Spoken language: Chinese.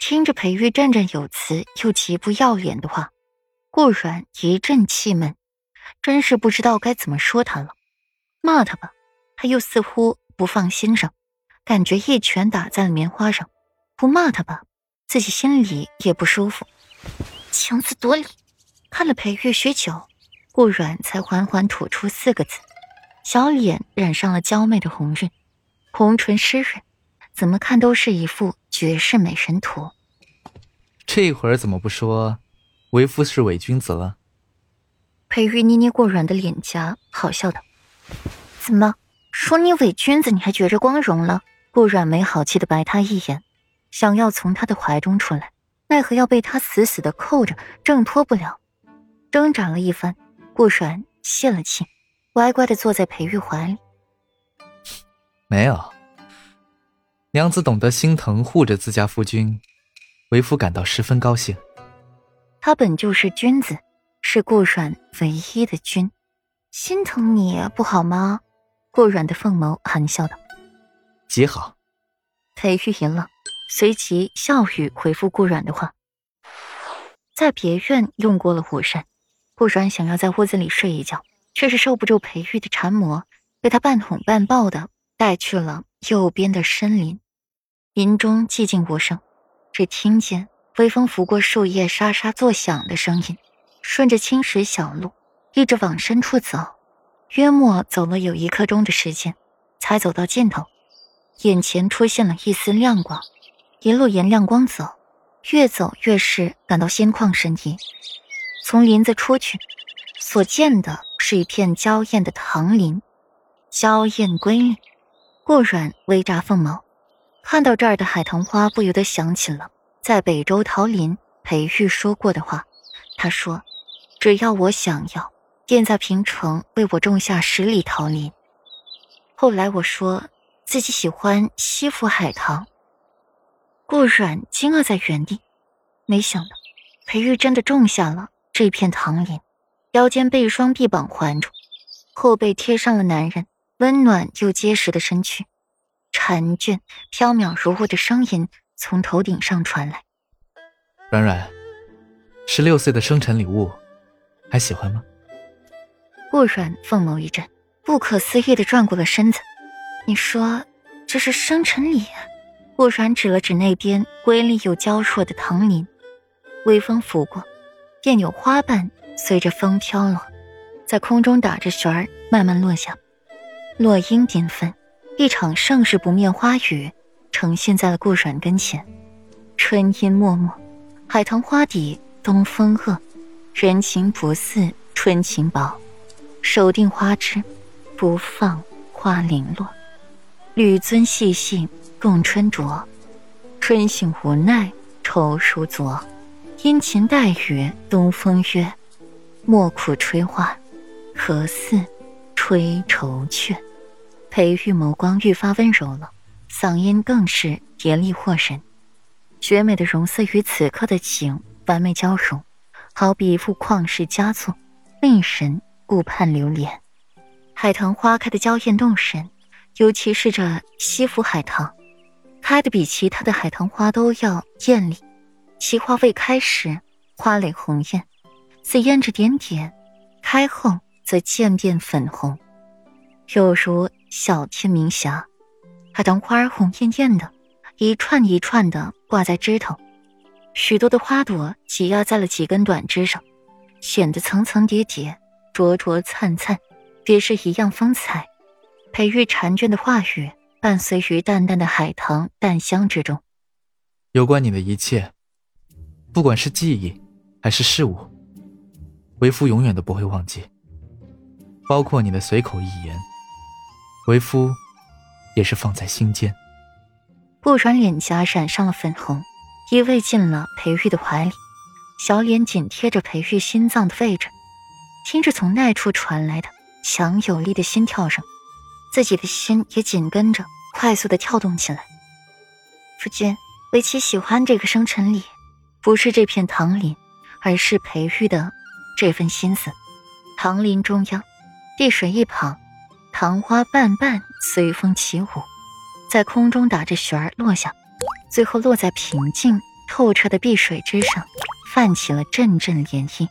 听着裴玉振振有词又极不要脸的话，顾软一阵气闷，真是不知道该怎么说他了。骂他吧，他又似乎不放心上，感觉一拳打在了棉花上；不骂他吧，自己心里也不舒服。强词夺理，看了裴玉许久，顾软才缓缓吐出四个字，小脸染上了娇媚的红晕，红唇湿润。怎么看都是一副绝世美神图。这会儿怎么不说，为夫是伪君子了？裴玉捏捏过软的脸颊，好笑道：“怎么说你伪君子，你还觉着光荣了？”顾软没好气的白他一眼，想要从他的怀中出来，奈何要被他死死的扣着，挣脱不了。挣扎了一番，顾软泄了气，乖乖的坐在裴玉怀里。没有。娘子懂得心疼护着自家夫君，为夫感到十分高兴。他本就是君子，是顾阮唯一的君，心疼你不好吗？顾阮的凤眸含笑道：“极好。”裴玉一愣，随即笑语回复顾阮的话。在别院用过了午膳，顾阮想要在屋子里睡一觉，却是受不住裴玉的缠磨，被他半哄半抱的带去了。右边的深林，林中寂静无声，只听见微风拂过树叶沙沙作响的声音。顺着青石小路，一直往深处走，约莫走了有一刻钟的时间，才走到尽头。眼前出现了一丝亮光，一路沿亮光走，越走越是感到心旷神怡。从林子出去，所见的是一片娇艳的棠林，娇艳瑰丽。顾软微眨凤毛，看到这儿的海棠花，不由得想起了在北周桃林裴玉说过的话。他说：“只要我想要，便在平城为我种下十里桃林。”后来我说自己喜欢西府海棠。顾软惊愕在原地，没想到裴玉真的种下了这片桃林，腰间被双臂膀环住，后背贴上了男人。温暖又结实的身躯，婵娟飘渺如雾的声音从头顶上传来。软软，十六岁的生辰礼物，还喜欢吗？顾软凤眸一震，不可思议的转过了身子。你说这是生辰礼？顾软指了指那边瑰丽又娇弱的唐林，微风拂过，便有花瓣随着风飘落，在空中打着旋儿，慢慢落下。落英缤纷，一场盛世不灭花雨呈现在了顾阮跟前。春阴脉脉，海棠花底东风恶，人情不似春情薄。手定花枝，不放花零落。吕尊细细共春酌，春醒无奈愁如昨。殷勤待雨东风约，莫苦吹花，何似吹愁雀。裴玉眸光愈发温柔了，嗓音更是严厉惑人，绝美的容色与此刻的景完美交融，好比一幅旷世佳作，令神顾盼流连。海棠花开的娇艳动神，尤其是这西府海棠，开的比其他的海棠花都要艳丽。其花未开时，花蕾红艳，似胭脂点点；开后则渐变粉红。有如小天明霞，海棠花红艳艳的，一串一串的挂在枝头，许多的花朵挤压在了几根短枝上，显得层层叠叠、灼灼灿灿，别是一样风采。裴玉婵娟的话语伴随于淡淡的海棠淡香之中。有关你的一切，不管是记忆还是事物，为夫永远都不会忘记，包括你的随口一言。为夫，也是放在心间。顾软脸颊染上了粉红，依偎进了裴玉的怀里，小脸紧贴着裴玉心脏的位置，听着从那处传来的强有力的心跳声，自己的心也紧跟着快速的跳动起来。夫君，为妻喜欢这个生辰礼，不是这片唐林，而是裴玉的这份心思。唐林中央，碧水一旁。桃花瓣瓣随风起舞，在空中打着旋儿落下，最后落在平静透彻的碧水之上泛起了阵阵涟漪。